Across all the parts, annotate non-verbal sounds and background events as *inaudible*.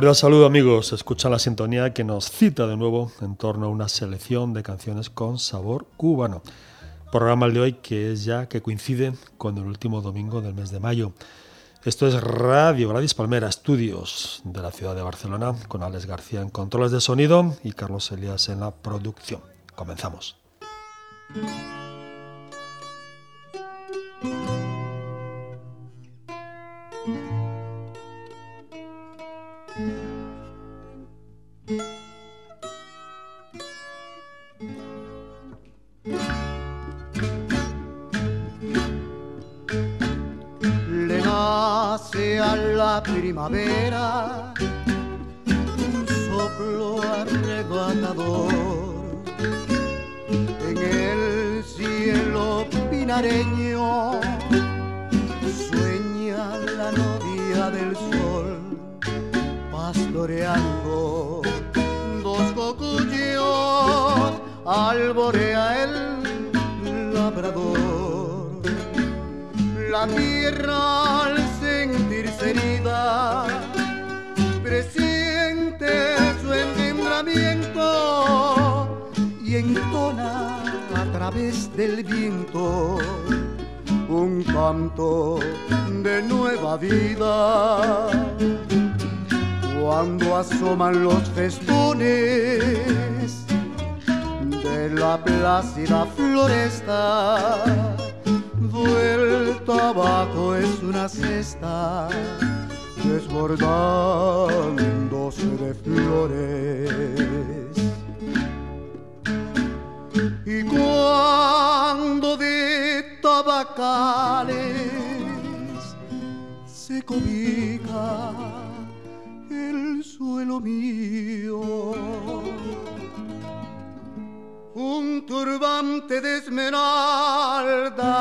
Cordial saludo amigos, escuchan la sintonía que nos cita de nuevo en torno a una selección de canciones con sabor cubano. Programa el de hoy que es ya que coincide con el último domingo del mes de mayo. Esto es Radio Gladys Palmera, estudios de la ciudad de Barcelona, con Alex García en controles de sonido y Carlos Elías en la producción. Comenzamos. La primavera, un soplo arrebatador en el cielo pinareño. Sueña la novia del sol pastoreando dos cocuyos, alborea el labrador. La tierra al sentirse herida presiente su engendramiento y entona a través del viento un canto de nueva vida. Cuando asoman los festones de la plácida floresta, el tabaco es una cesta desbordándose de flores. Y cuando de tabacales se cobija el suelo mío, un turbante de esmeralda.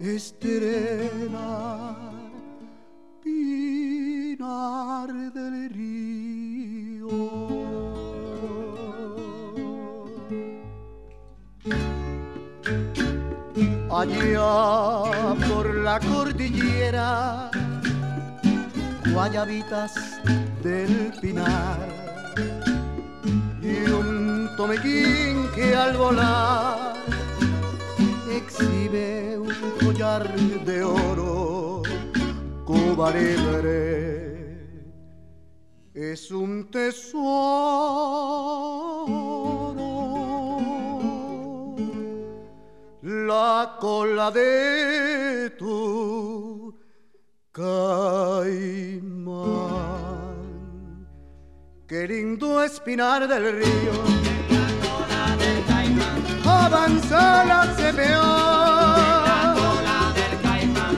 Estrena pinar del río. Allá por la cordillera guayabitas del pinar tomequín que al volar exhibe un collar de oro, Cuba libre es un tesoro. La cola de tu caimán. Qué lindo espinar del río. En la CPO.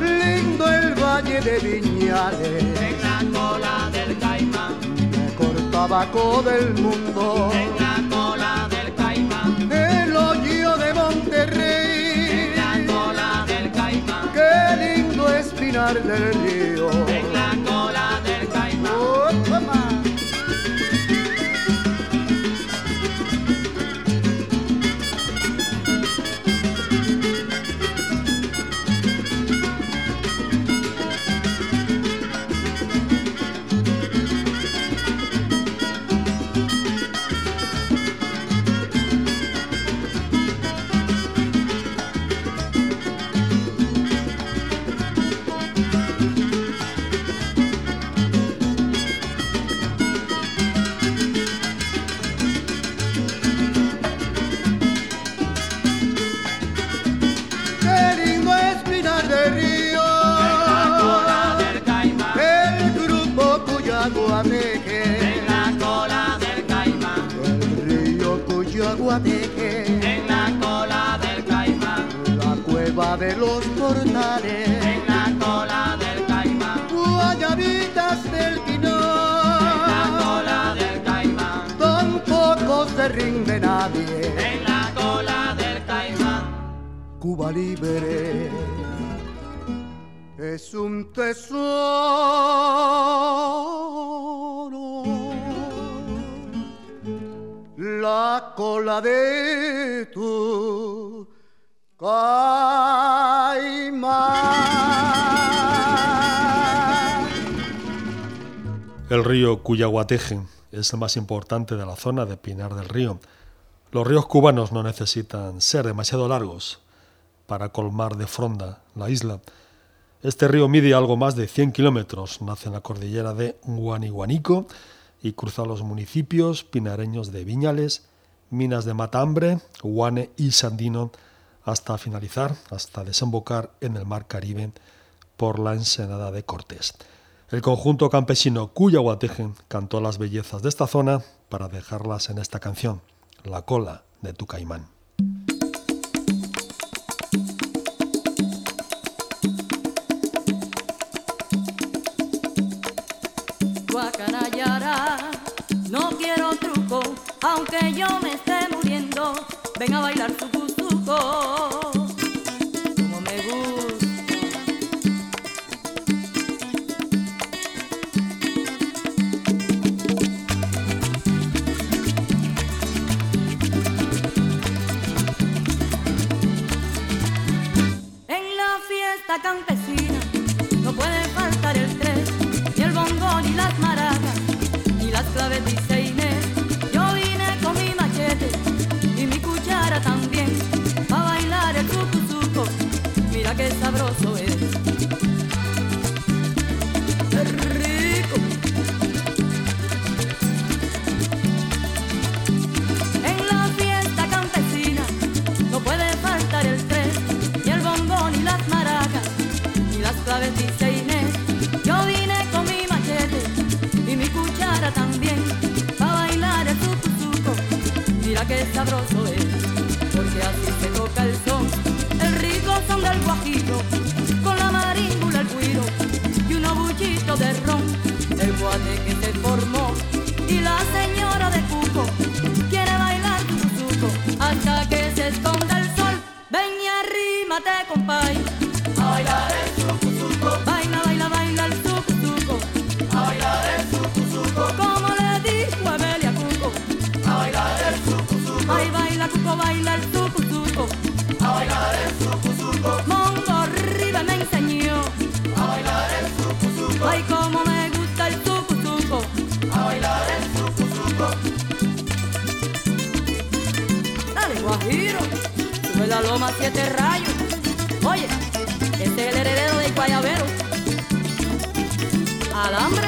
Lindo el valle de Viñales. En la cola del caimán. Mejor tabaco del mundo. En la cola del caimán. El hoyo de Monterrey. En la cola del caimán. Qué lindo espinar del río. De los portales. En la cola del caimán. Guayabitas del En la cola del caimán. Tampoco se rinde nadie. En la cola del caimán. Cuba libre es un tesoro. La cola de tu El río Cuyaguateje es el más importante de la zona de Pinar del Río. Los ríos cubanos no necesitan ser demasiado largos para colmar de fronda la isla. Este río mide algo más de 100 kilómetros, nace en la cordillera de Guaniguanico y cruza los municipios pinareños de Viñales, Minas de Matambre, Guane y Sandino hasta finalizar, hasta desembocar en el Mar Caribe por la ensenada de Cortés. El conjunto campesino Cuyahuatejen cantó las bellezas de esta zona para dejarlas en esta canción, La cola de tu caimán. Aunque yo me esté muriendo, ven a bailar su cuzuco. Sabroso es, loma siete rayos. Oye, este es el heredero del Guayabero. Alambre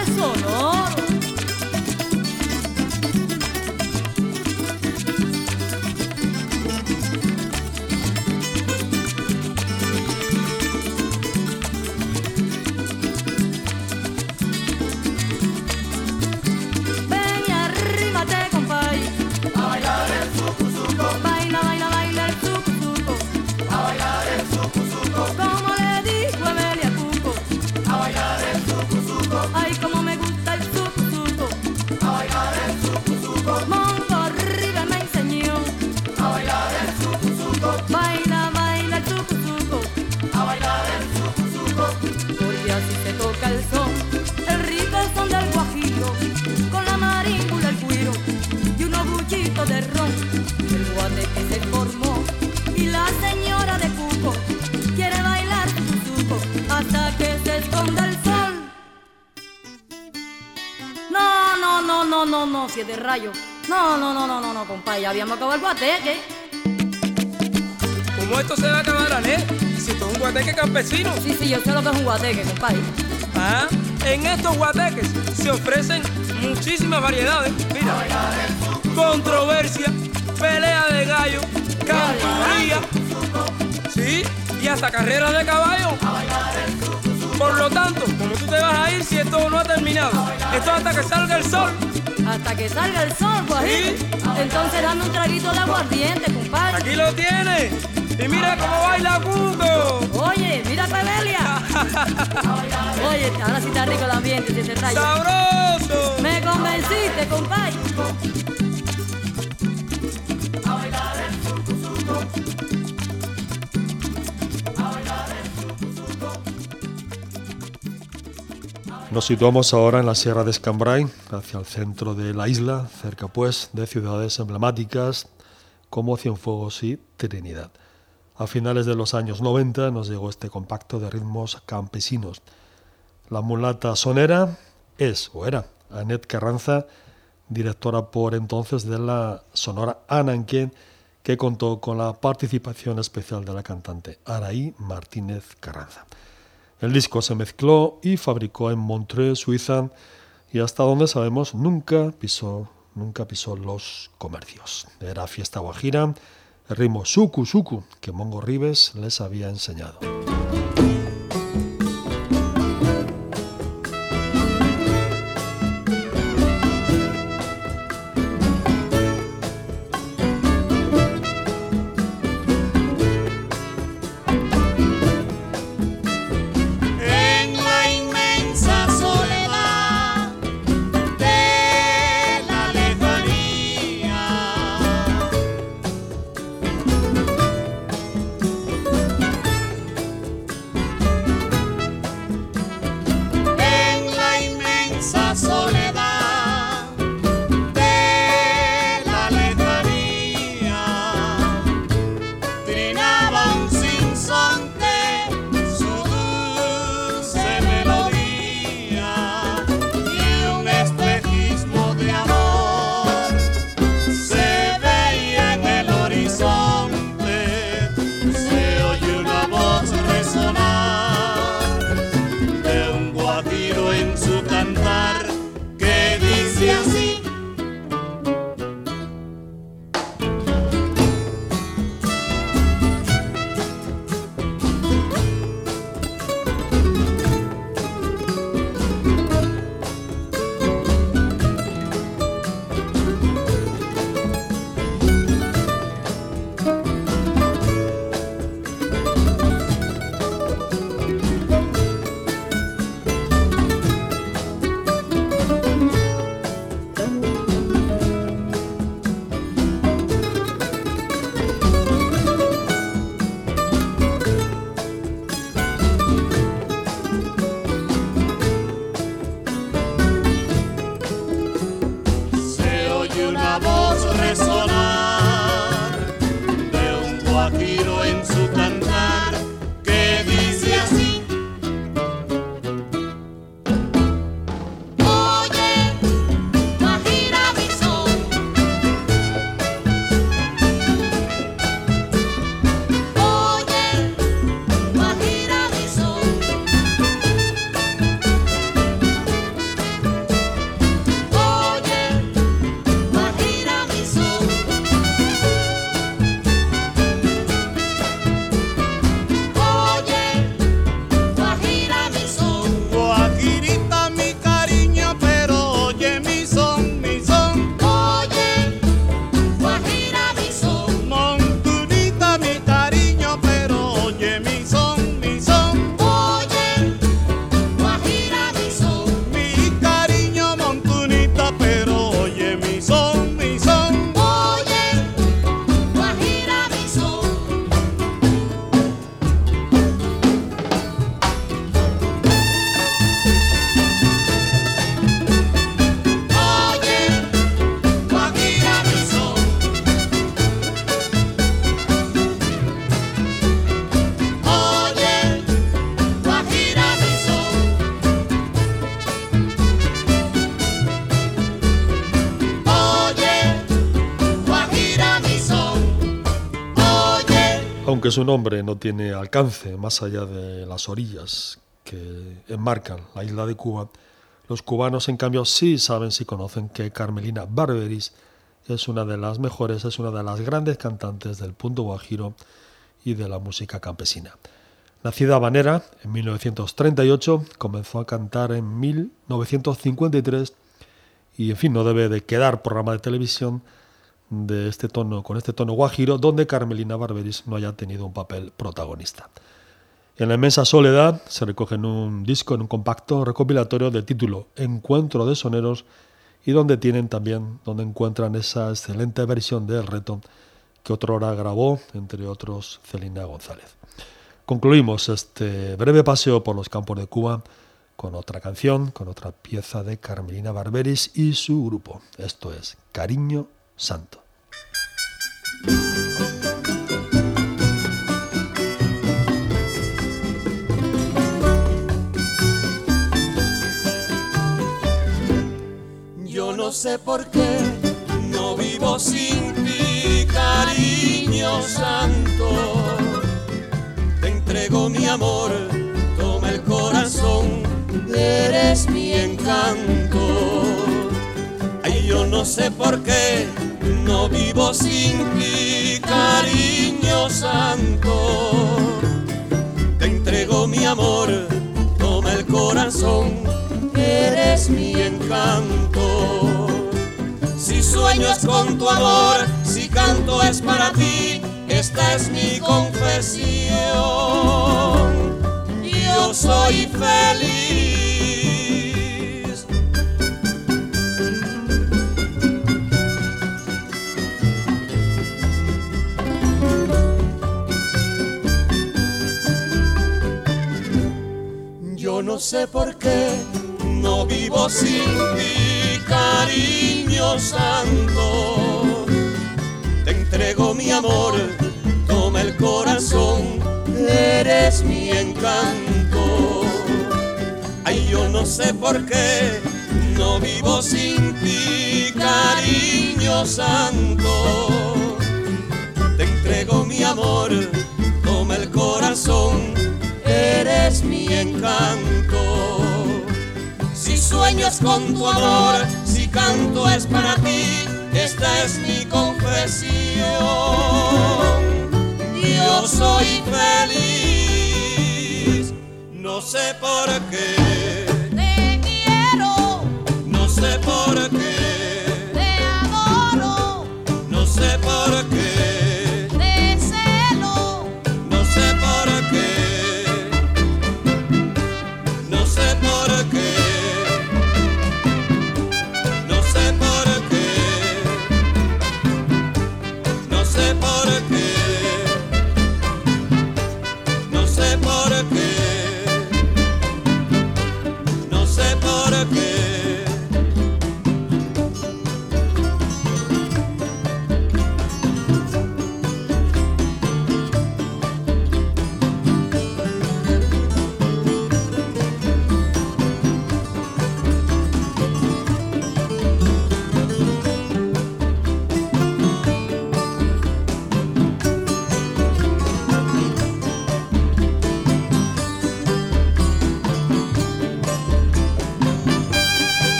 siete rayos. No, no, no, no, no, no, compadre, ya habíamos acabado el guateque. ¿Cómo esto se va a acabar, Ale? Si esto es un guateque campesino. Sí, sí, yo sé lo que es un guateque, compadre. Ah, en estos guateques se ofrecen muchísimas variedades. Mira, controversia, pelea de gallo, canturía, sí, y hasta carreras de caballo. Por lo tanto, como tú te vas a ir si esto no ha terminado? Esto hasta que salga el sol. Hasta que salga el sol, guajiro. Sí. Entonces dame un traguito de aguardiente, compadre. Aquí lo tienes. Y mira cómo baila Cuco. Oye, mira Rebelia. *laughs* Oye, ahora sí está rico el ambiente, siete rayos. ¡Sabroso! Me convenciste, compadre. Nos situamos ahora en la Sierra de Escambray, hacia el centro de la isla, cerca pues de ciudades emblemáticas como Cienfuegos y Trinidad. A finales de los años 90 nos llegó este compacto de ritmos campesinos. La mulata sonera es o era Annette Carranza, directora por entonces de la Sonora Ananquén, que contó con la participación especial de la cantante Araí Martínez Carranza. El disco se mezcló y fabricó en Montreux, Suiza, y hasta donde sabemos nunca pisó, nunca pisó los comercios. Era fiesta guajira, el ritmo suku suku que Mongo Ribes les había enseñado. Aunque su nombre no tiene alcance más allá de las orillas que enmarcan la isla de Cuba, los cubanos en cambio sí saben, sí conocen que Carmelina Barberis es una de las mejores, es una de las grandes cantantes del punto guajiro y de la música campesina. Nacida habanera en 1938, comenzó a cantar en 1953 y en fin, no debe de quedar programa de televisión de este tono, con este tono guajiro, donde Carmelina Barberis no haya tenido un papel protagonista. En la inmensa soledad se recoge en un disco, en un compacto recopilatorio del título Encuentro de Soneros y donde tienen también, donde encuentran esa excelente versión de El Reto que otrora grabó, entre otros, Celina González. Concluimos este breve paseo por los campos de Cuba con otra canción, con otra pieza de Carmelina Barberis y su grupo. Esto es Cariño Santo. Sé por qué no vivo sin ti, cariño santo. Te entrego mi amor, toma el corazón, eres mi encanto. Ay, yo no sé por qué no vivo sin ti, cariño santo. Te entrego mi amor, toma el corazón, eres mi encanto. Si sueño es con tu amor, si canto es para ti, esta es mi confesión. Yo soy feliz. No sé por qué no vivo sin ti, cariño santo. Te entrego mi amor, toma el corazón, eres mi encanto. Ay, yo no sé por qué no vivo sin ti, cariño santo. Te entrego mi amor, toma el corazón, eres mi encanto. Si sueñas con tu amor, si canto es para ti, esta es mi confesión. Yo soy feliz, no sé por qué,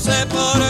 sé por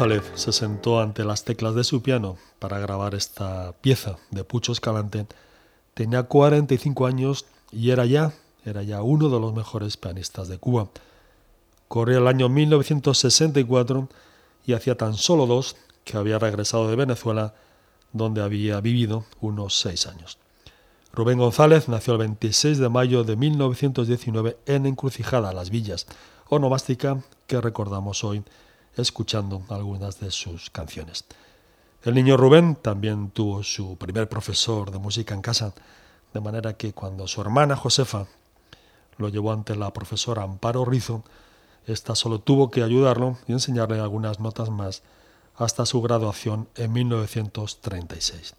González se sentó ante las teclas de su piano para grabar esta pieza de Pucho Escalante, tenía 45 años y era ya, era ya uno de los mejores pianistas de Cuba. Corría el año 1964 y hacía tan solo dos que había regresado de Venezuela, donde había vivido unos seis años. Rubén González nació el 26 de mayo de 1919 en Encrucijada, Las Villas, onomástica que recordamos hoy escuchando algunas de sus canciones. El niño Rubén también tuvo su primer profesor de música en casa, de manera que cuando su hermana Josefa lo llevó ante la profesora Amparo Rizo, ésta solo tuvo que ayudarlo y enseñarle algunas notas más hasta su graduación en 1936.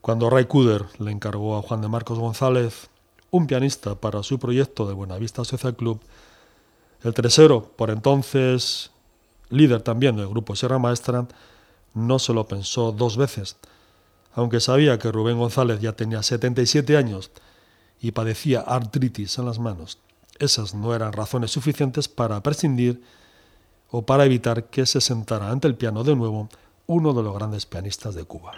Cuando Ray Kuder le encargó a Juan de Marcos González un pianista para su proyecto de Buenavista Social Club, el tercero, por entonces líder también del grupo Sierra Maestra, no se lo pensó dos veces. Aunque sabía que Rubén González ya tenía 77 años y padecía artritis en las manos, esas no eran razones suficientes para prescindir o para evitar que se sentara ante el piano de nuevo uno de los grandes pianistas de Cuba.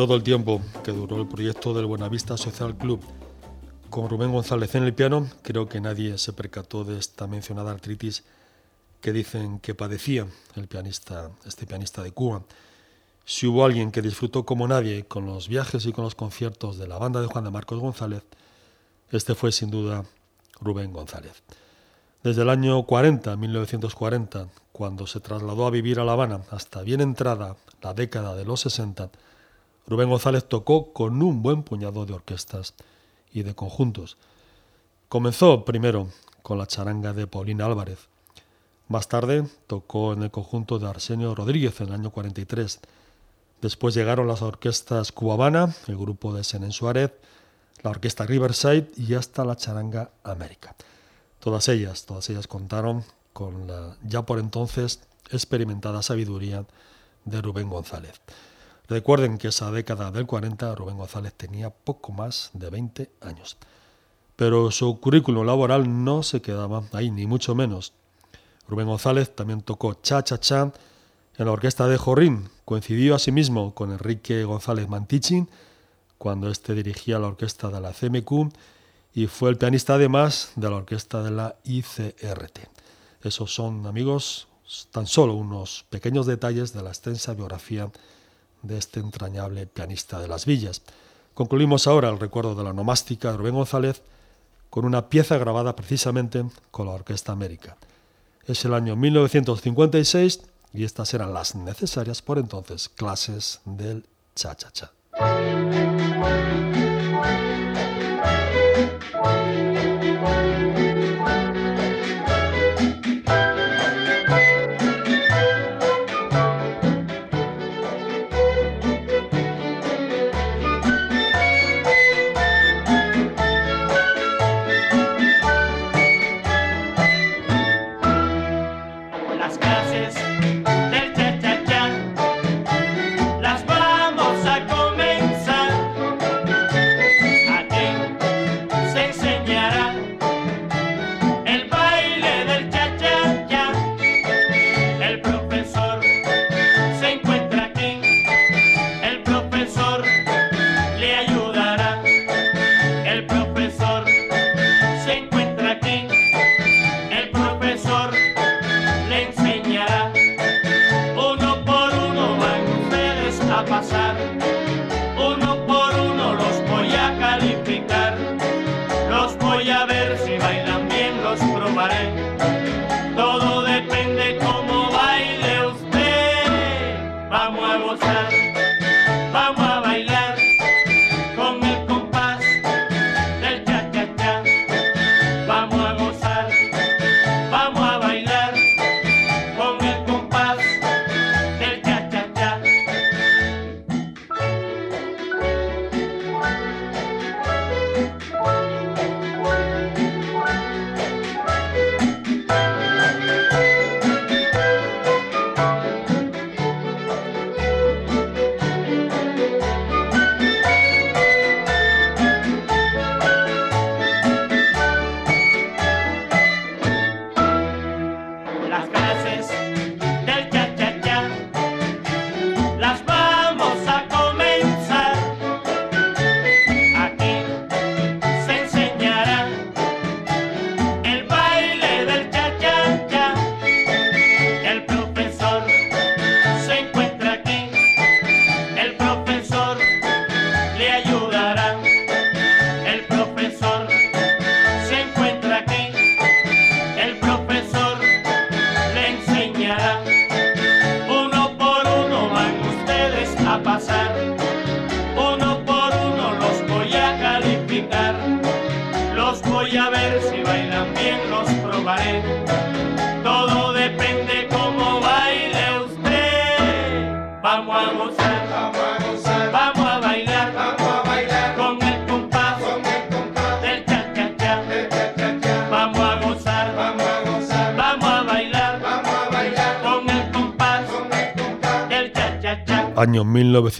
Todo el tiempo que duró el proyecto del Buenavista Social Club con Rubén González en el piano, creo que nadie se percató de esta mencionada artritis que dicen que padecía el pianista, este pianista de Cuba. Si hubo alguien que disfrutó como nadie con los viajes y con los conciertos de la banda de Juan de Marcos González, este fue sin duda Rubén González. Desde el año 40, 1940, cuando se trasladó a vivir a La Habana, hasta bien entrada la década de los 60, Rubén González tocó con un buen puñado de orquestas y de conjuntos. Comenzó primero con la charanga de Paulina Álvarez. Más tarde tocó en el conjunto de Arsenio Rodríguez en el año 43. Después llegaron las orquestas Cubabana, el grupo de Senen Suárez, la orquesta Riverside y hasta la charanga América. Todas ellas, todas ellas contaron con la ya por entonces experimentada sabiduría de Rubén González. Recuerden que esa década del 40 Rubén González tenía poco más de 20 años. Pero su currículum laboral no se quedaba ahí, ni mucho menos. Rubén González también tocó Cha Cha Cha en la orquesta de Jorrín. Coincidió asimismo con Enrique González Mantichin cuando éste dirigía la orquesta de la CMQ y fue el pianista además de la orquesta de la ICRT. Esos son, amigos, tan solo unos pequeños detalles de la extensa biografía de este entrañable pianista de las villas. Concluimos ahora el recuerdo de la nomástica de Rubén González con una pieza grabada precisamente con la Orquesta América. Es el año 1956 y estas eran las necesarias por entonces clases del cha-cha-cha. Año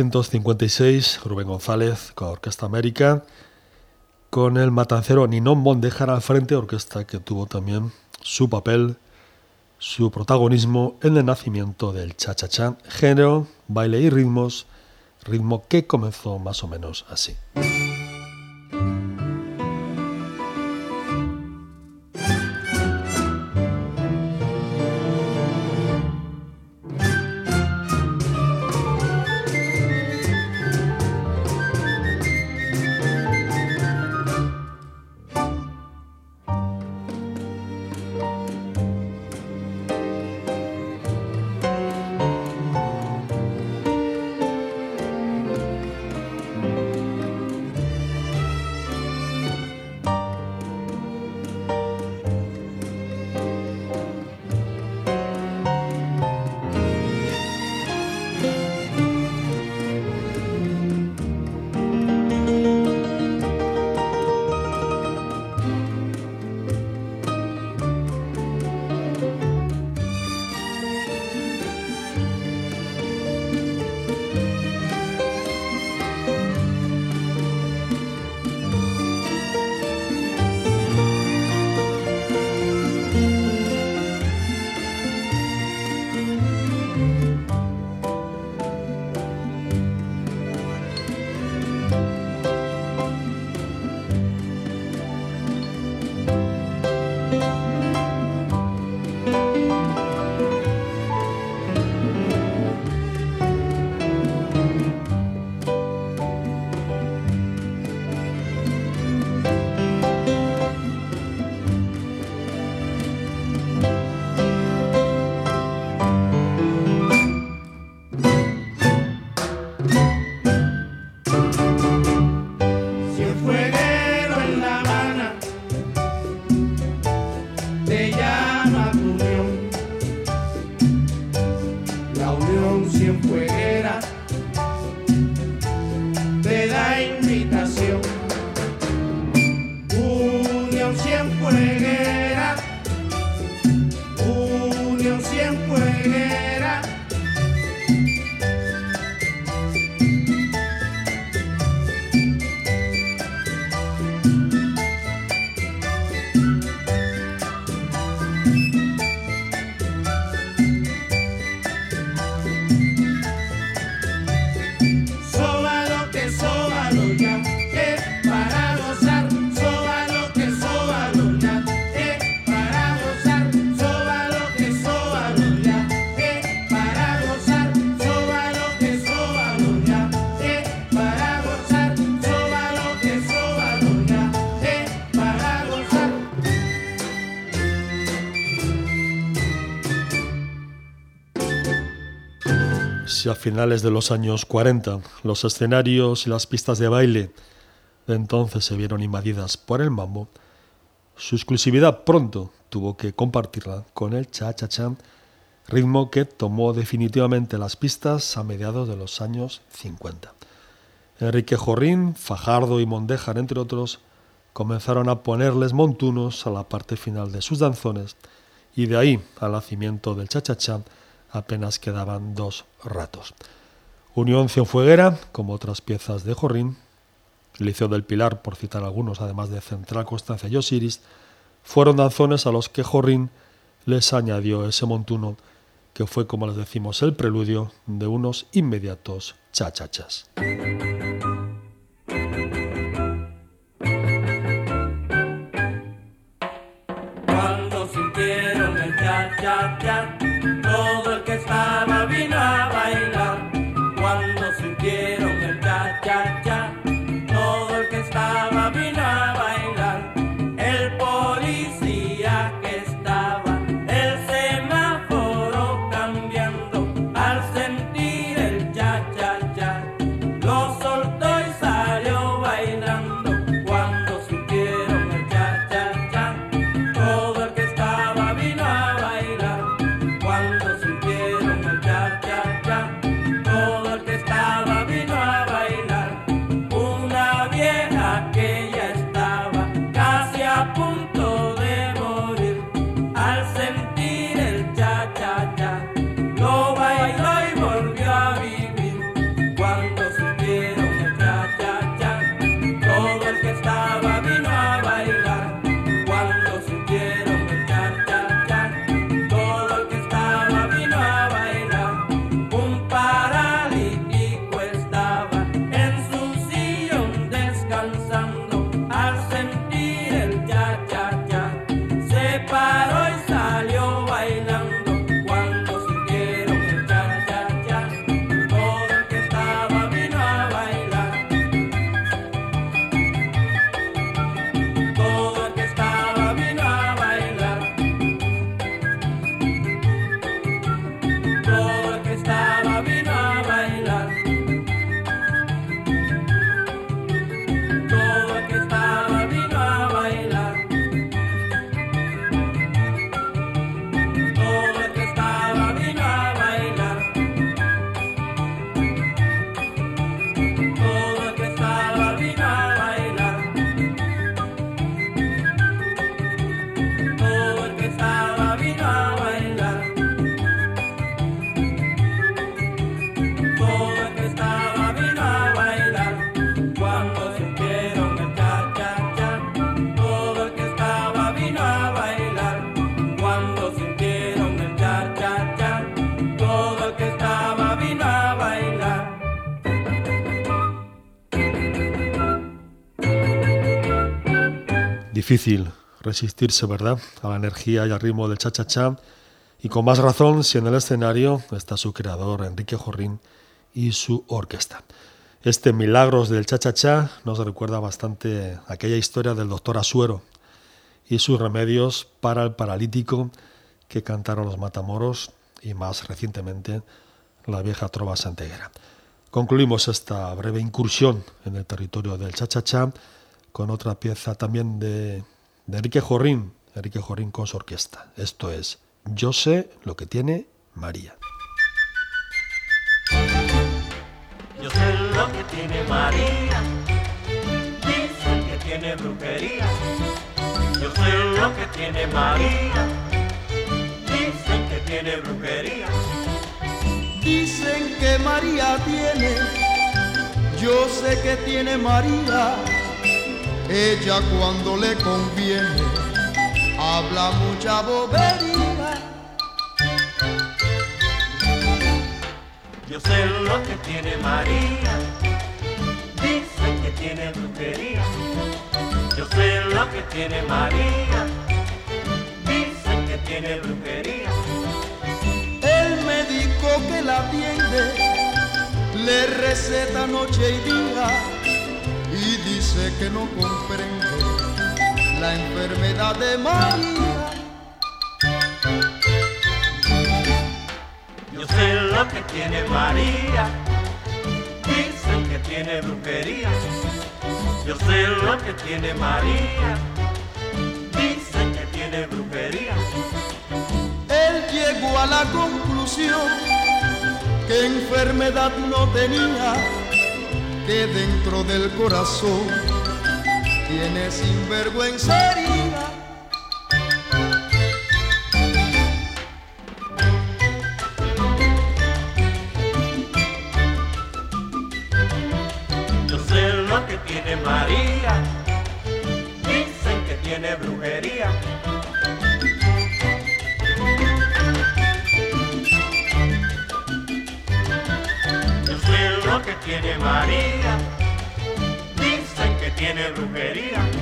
1956, Rubén González con Orquesta América, con el matancero Ninón Mondejar al frente, orquesta que tuvo también su papel, su protagonismo en el nacimiento del cha-cha-cha, género, baile y ritmos ritmo que comenzó más o menos así. A finales de los años 40 los escenarios y las pistas de baile de entonces se vieron invadidas por el mambo, su exclusividad pronto tuvo que compartirla con el cha-cha-cha, ritmo que tomó definitivamente las pistas a mediados de los años 50. Enrique Jorrín, Fajardo y Mondejar, entre otros, comenzaron a ponerles montunos a la parte final de sus danzones y de ahí al nacimiento del cha-cha-cha apenas quedaban dos ratos. Unión Cienfueguera, como otras piezas de Jorrín, Liceo del Pilar, por citar algunos, además de Central Constancia y Osiris, fueron danzones a los que Jorrín les añadió ese montuno que fue, como les decimos, el preludio de unos inmediatos chachachas. Cuando sintieron el cha Difícil resistirse, ¿verdad?, a la energía y al ritmo del cha-cha-cha, y con más razón si en el escenario está su creador, Enrique Jorrín, y su orquesta. Este Milagros del Cha-Cha-Cha nos recuerda bastante aquella historia del doctor Asuero y sus remedios para el paralítico que cantaron los Matamoros y más recientemente la vieja trova santeguera. Concluimos esta breve incursión en el territorio del Cha-Cha-Cha con otra pieza también de, de Enrique Jorrín, Enrique Jorrín con su orquesta. Esto es Yo sé lo que tiene María. Yo sé lo que tiene María, dicen que tiene brujería. Yo sé lo que tiene María, dicen que tiene brujería. Dicen que María tiene, yo sé que tiene María. Ella cuando le conviene habla mucha bobería. Yo sé lo que tiene María, dicen que tiene brujería. Yo sé lo que tiene María, dicen que tiene brujería. El médico que la atiende le receta noche y día dice que no comprende la enfermedad de María. Yo sé lo que tiene María, dicen que tiene brujería. Yo sé lo que tiene María, dicen que tiene brujería. Él llegó a la conclusión que enfermedad no tenía, que dentro del corazón tiene sinvergüenza tiene María, dicen que tiene brujería.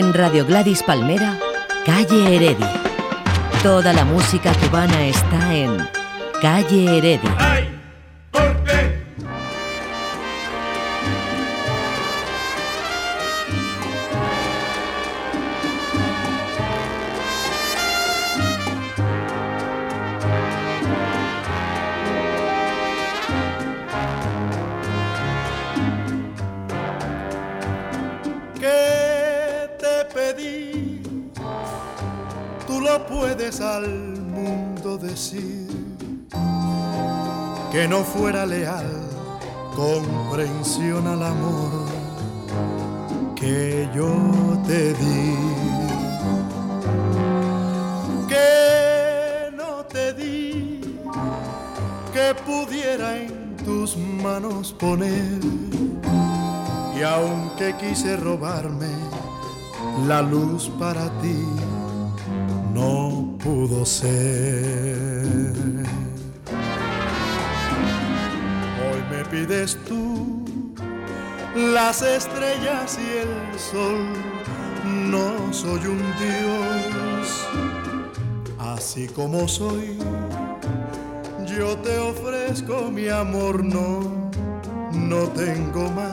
En Radio Gladys Palmera, Calle Heredia. Toda la música cubana está en Calle Heredia. Quise robarme la luz para ti, no pudo ser. Hoy me pides tú las estrellas y el sol, no soy un dios, así como soy. Yo te ofrezco mi amor, no, no tengo más.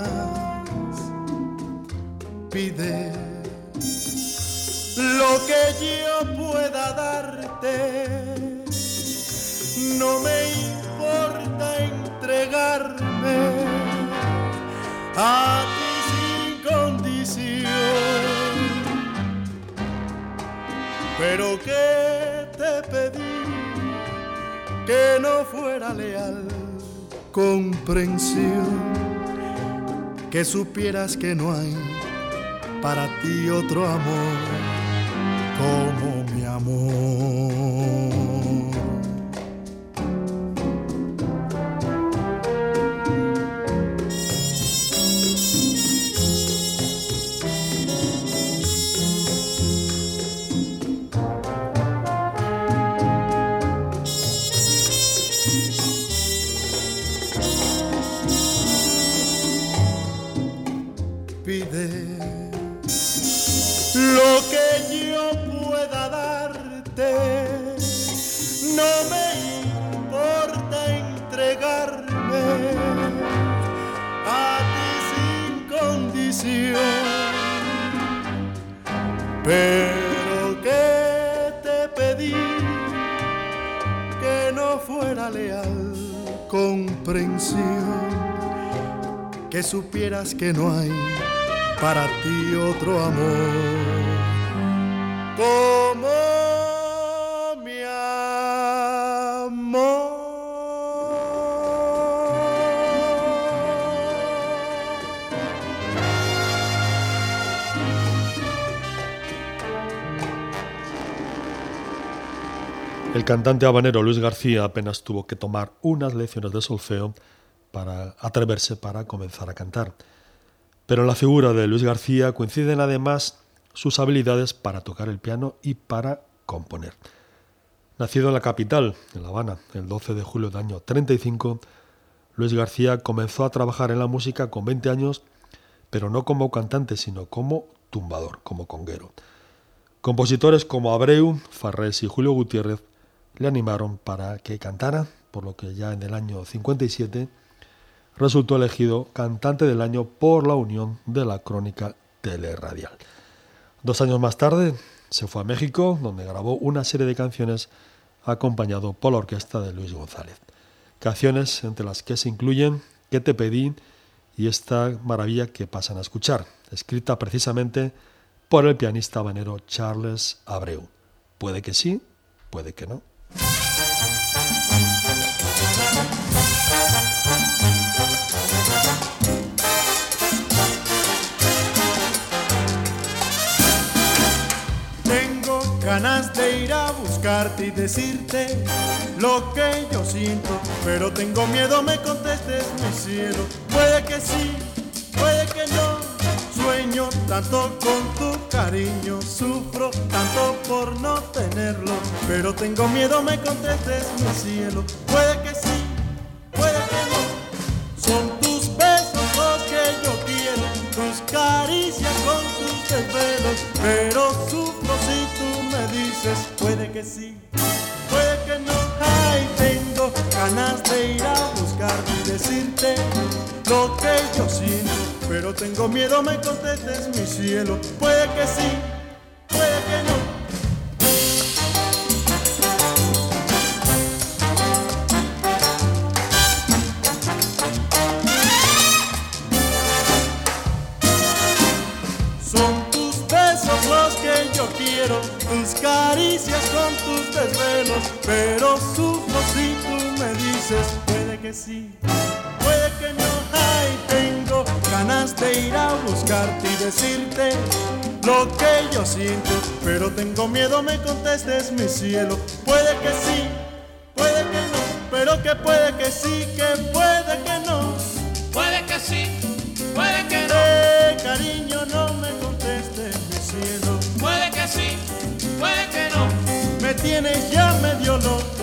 Lo que yo pueda darte. No me importa entregarme a ti sin condición. Pero que te pedí que no fuera leal, comprensión, que supieras que no hay para ti otro amor como mi amor. Que no hay para ti otro amor como mi amor. El cantante habanero Luis García apenas tuvo que tomar unas lecciones de solfeo para atreverse para comenzar a cantar. Pero en la figura de Luis García coinciden además sus habilidades para tocar el piano y para componer. Nacido en la capital, en La Habana, el 12 de julio del año 35, Luis García comenzó a trabajar en la música con 20 años, pero no como cantante, sino como tumbador, como conguero. Compositores como Abreu, Farrés y Julio Gutiérrez le animaron para que cantara, por lo que ya en el año 57 resultó elegido cantante del año por la Unión de la Crónica Teleradial. Dos años más tarde se fue a México, donde grabó una serie de canciones acompañado por la orquesta de Luis González. Canciones entre las que se incluyen ¿Qué te pedí? y esta maravilla que pasan a escuchar, escrita precisamente por el pianista habanero Charles Abreu. Puede que sí, puede que no. Ganas de ir a buscarte y decirte lo que yo siento, pero tengo miedo me contestes mi cielo. Puede que sí, puede que no. Sueño tanto con tu cariño, sufro tanto por no tenerlo, pero tengo miedo me contestes mi cielo. Puede que sí, puede que no. Son puede que sí, puede que no. Ay, tengo ganas de ir a buscarte y decirte lo que yo siento, pero tengo miedo me contestes mi cielo, puede que sí, sí, puede que no. Ay, tengo ganas de ir a buscarte y decirte lo que yo siento, pero tengo miedo me contestes mi cielo, puede que sí, puede que no, pero que puede que sí, que puede que no. Puede que sí, puede que no. Eh, cariño, no me contestes mi cielo. Puede que sí, puede que no. Me tienes ya medio loco,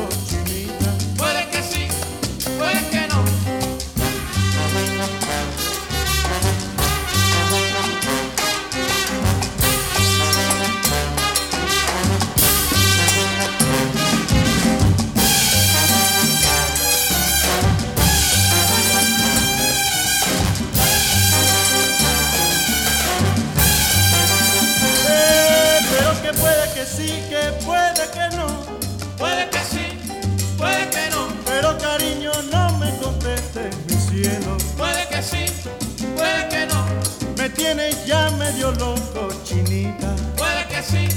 medio loco, chinita. Puede que sí,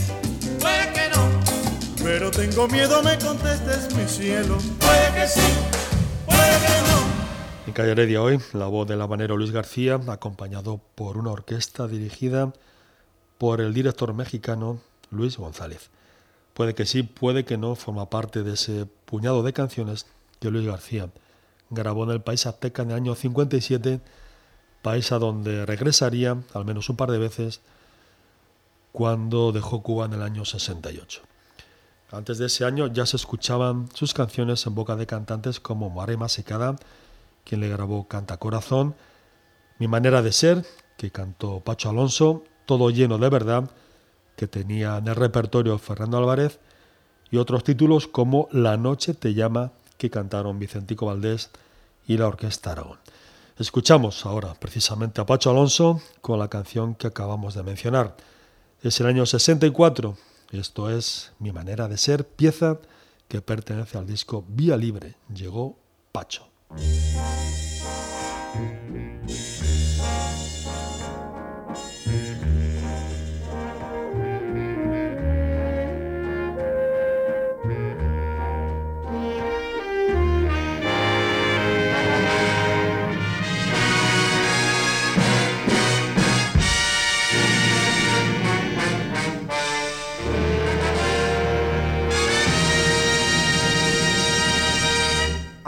puede que no. Pero tengo miedo me contestes mi cielo. Puede que sí, puede que no. En Calle Heredia hoy, la voz del habanero Luis García, acompañado por una orquesta dirigida por el director mexicano Luis González. Puede que sí, puede que no, forma parte de ese puñado de canciones que Luis García grabó en el país azteca en el año 57, país a donde regresaría al menos un par de veces cuando dejó Cuba en el año 68. Antes de ese año ya se escuchaban sus canciones en boca de cantantes como Mare Masecada, quien le grabó Canta Corazón, Mi manera de ser, que cantó Pacho Alonso, Todo lleno de verdad, que tenía en el repertorio Fernando Álvarez, y otros títulos como La noche te llama, que cantaron Vicentico Valdés y la Orquesta Aragón. Escuchamos ahora precisamente a Pacho Alonso con la canción que acabamos de mencionar. Es el año 64, esto es Mi manera de ser, pieza que pertenece al disco Vía Libre. Llegó Pacho.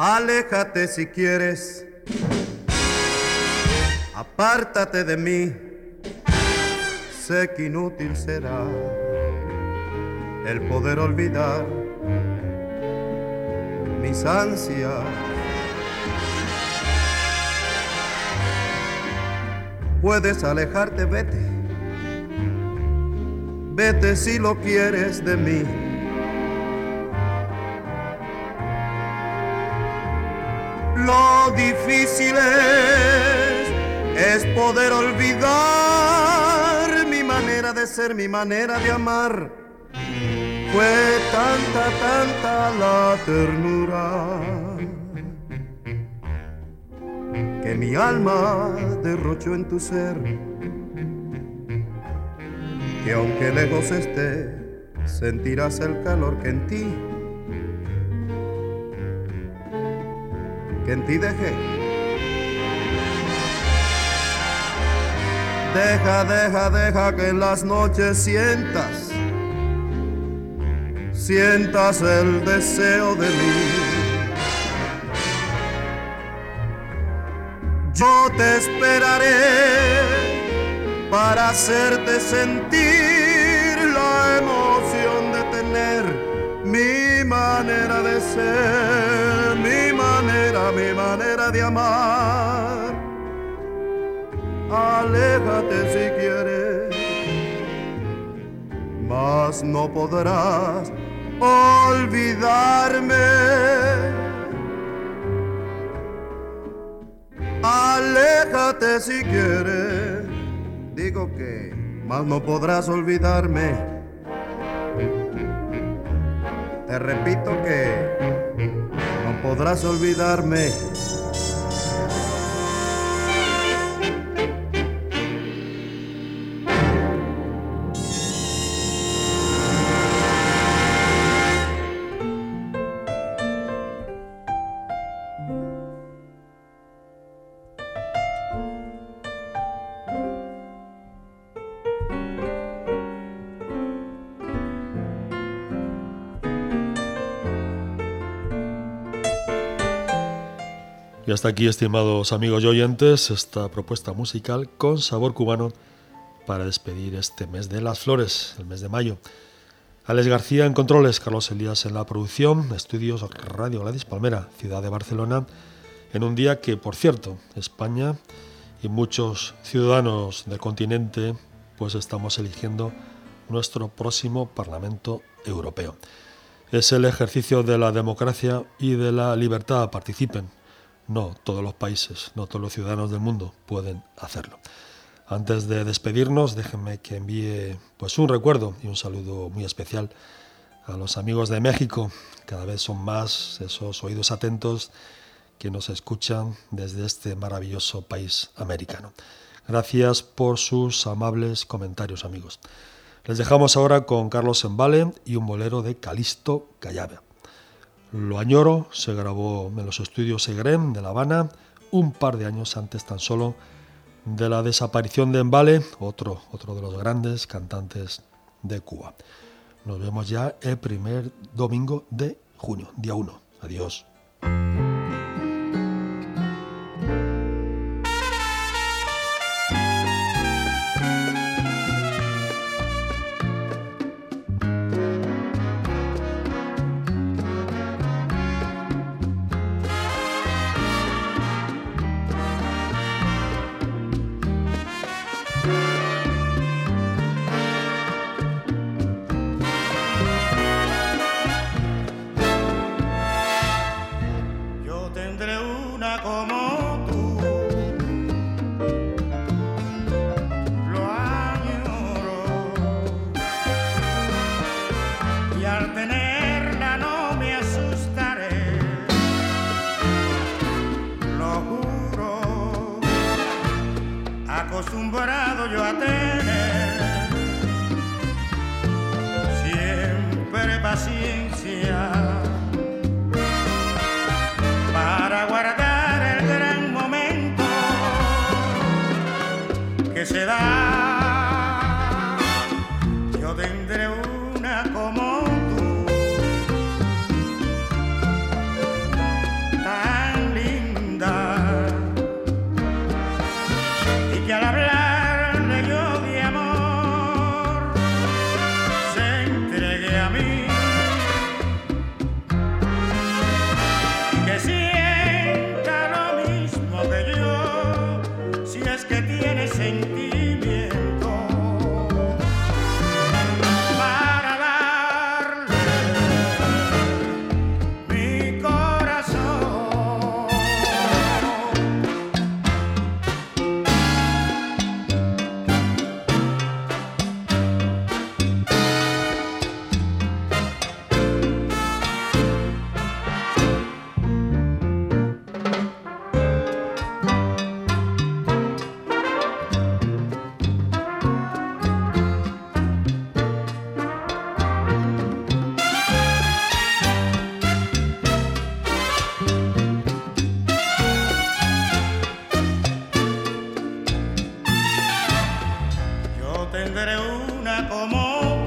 Aléjate si quieres, apártate de mí, sé que inútil será el poder olvidar mis ansias. Puedes alejarte, vete, vete si lo quieres de mí. Lo difícil es, es poder olvidar mi manera de ser, mi manera de amar. Fue tanta, tanta la ternura que mi alma derrochó en tu ser. Que aunque lejos esté, sentirás el calor que en ti que en ti dejé. Deja, deja, deja que en las noches sientas, sientas el deseo de mí. Yo te esperaré para hacerte sentir la emoción de tener mi manera de ser, mi manera de amar. Aléjate si quieres, mas no podrás olvidarme. Aléjate si quieres, digo que, mas no podrás olvidarme. Te repito que podrás olvidarme. Y hasta aquí, estimados amigos y oyentes, esta propuesta musical con sabor cubano para despedir este mes de las flores, el mes de mayo. Alex García en controles, Carlos Elías en la producción, estudios Radio Gladys Palmera, ciudad de Barcelona, en un día que, por cierto, España y muchos ciudadanos del continente, pues estamos eligiendo nuestro próximo Parlamento Europeo. Es el ejercicio de la democracia y de la libertad. Participen, no todos los países, no todos los ciudadanos del mundo pueden hacerlo. Antes de despedirnos, déjenme que envíe pues un recuerdo y un saludo muy especial a los amigos de México. Cada vez son más esos oídos atentos que nos escuchan desde este maravilloso país americano. Gracias por sus amables comentarios, amigos. Les dejamos ahora con Carlos Embale y un bolero de Calisto Callabe. Lo añoro se grabó en los estudios Segrem de La Habana un par de años antes tan solo de la desaparición de Embale, otro, otro de los grandes cantantes de Cuba. Nos vemos ya el primer domingo de junio, día 1. Adiós. Come como